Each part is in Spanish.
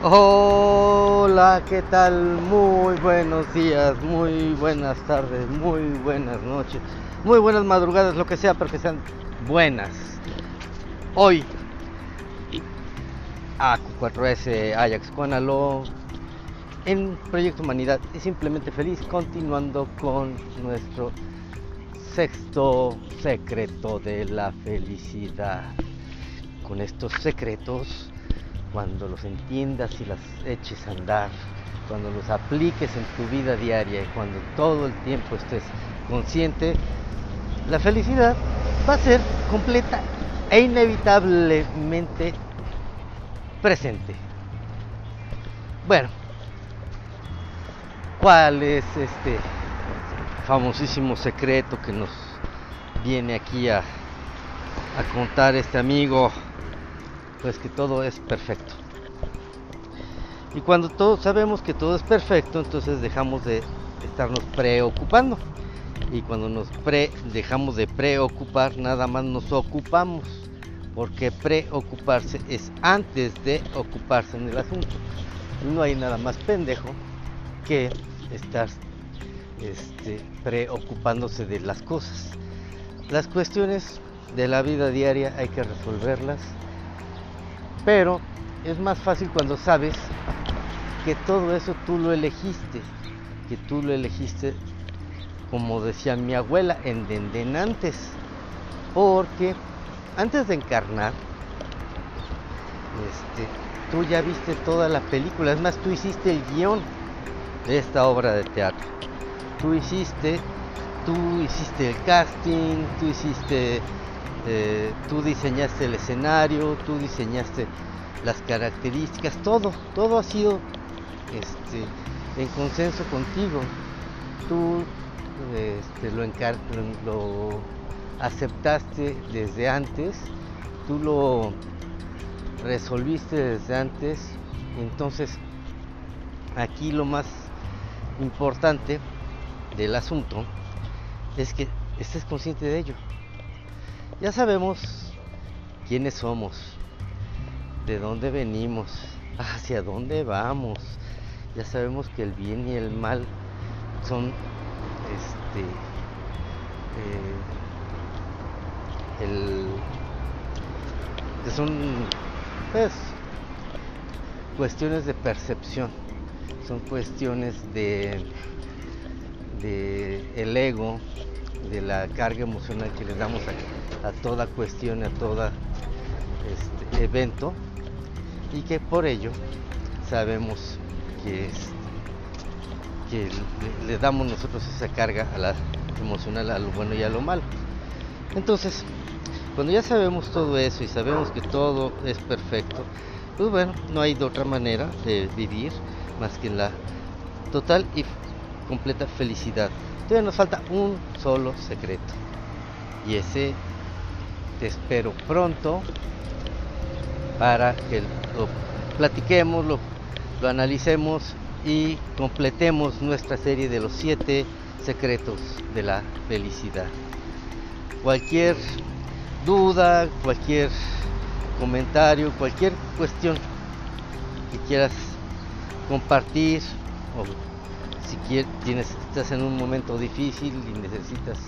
Hola, ¿qué tal? Muy buenos días, muy buenas tardes, muy buenas noches, muy buenas madrugadas, lo que sea, pero que sean buenas. Hoy, AQ4S Ajax Cuanalo en Proyecto Humanidad y simplemente feliz continuando con nuestro sexto secreto de la felicidad. Con estos secretos cuando los entiendas y las eches a andar, cuando los apliques en tu vida diaria y cuando todo el tiempo estés consciente, la felicidad va a ser completa e inevitablemente presente. Bueno, ¿cuál es este famosísimo secreto que nos viene aquí a, contar este amigo? Pues que todo es perfecto. Y cuando todos sabemos que todo es perfecto, entonces dejamos de estarnos preocupando. Y cuando nos dejamos de preocupar, nada más nos ocupamos. Porque preocuparse es antes de ocuparse en el asunto. No hay nada más pendejo que estar este, preocupándose de las cosas. Las cuestiones de la vida diaria hay que resolverlas pero es más fácil cuando sabes que todo eso tú lo elegiste, que tú lo elegiste, como decía mi abuela, en dendenantes. Porque antes de encarnar, este, tú ya viste toda la película, es más, tú hiciste el guion de esta obra de teatro. Tú hiciste, tú hiciste el casting, tú hiciste eh, tú diseñaste el escenario, tú diseñaste las características, todo, todo ha sido este, en consenso contigo. Tú este, lo, lo aceptaste desde antes, tú lo resolviste desde antes, entonces aquí lo más importante del asunto es que estés consciente de ello. Ya sabemos quiénes somos, de dónde venimos, hacia dónde vamos. Ya sabemos que el bien y el mal son este eh, son pues cuestiones de percepción son cuestiones de de el ego de la carga emocional que le damos aquí a toda cuestión, a todo este evento y que por ello sabemos que, que le, damos nosotros esa carga a la emocional a lo bueno y a lo malo. Entonces, cuando ya sabemos todo eso y sabemos que todo es perfecto, pues bueno, no hay de otra manera de vivir más que en la total y completa felicidad. Todavía nos falta un solo secreto. Y ese te espero pronto para que lo platiquemos, lo, analicemos y completemos nuestra serie de los siete secretos de la felicidad. Cualquier duda, cualquier comentario, cualquier cuestión que quieras compartir o si quieres, tienes, estás en un momento difícil y necesitas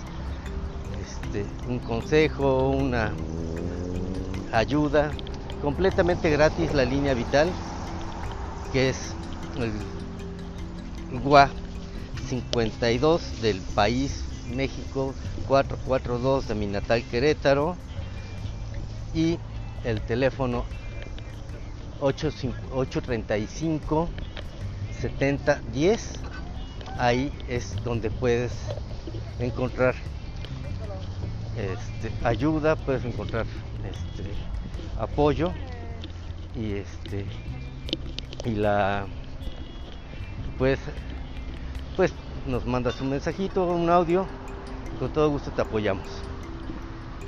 este, un consejo, una ayuda, completamente gratis la línea vital, que es el GUA 52 del país México 442 de mi natal Querétaro y el teléfono 835 7010 ahí es donde puedes encontrar este, ayuda, puedes encontrar este, apoyo y este y la pues pues nos mandas un mensajito, un audio, con todo gusto te apoyamos.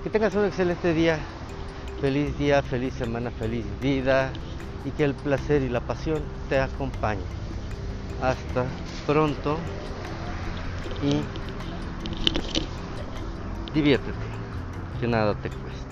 Que tengas un excelente día, feliz día, feliz semana, feliz vida y que el placer y la pasión te acompañen. Hasta pronto y diviértete, que nada te cuesta.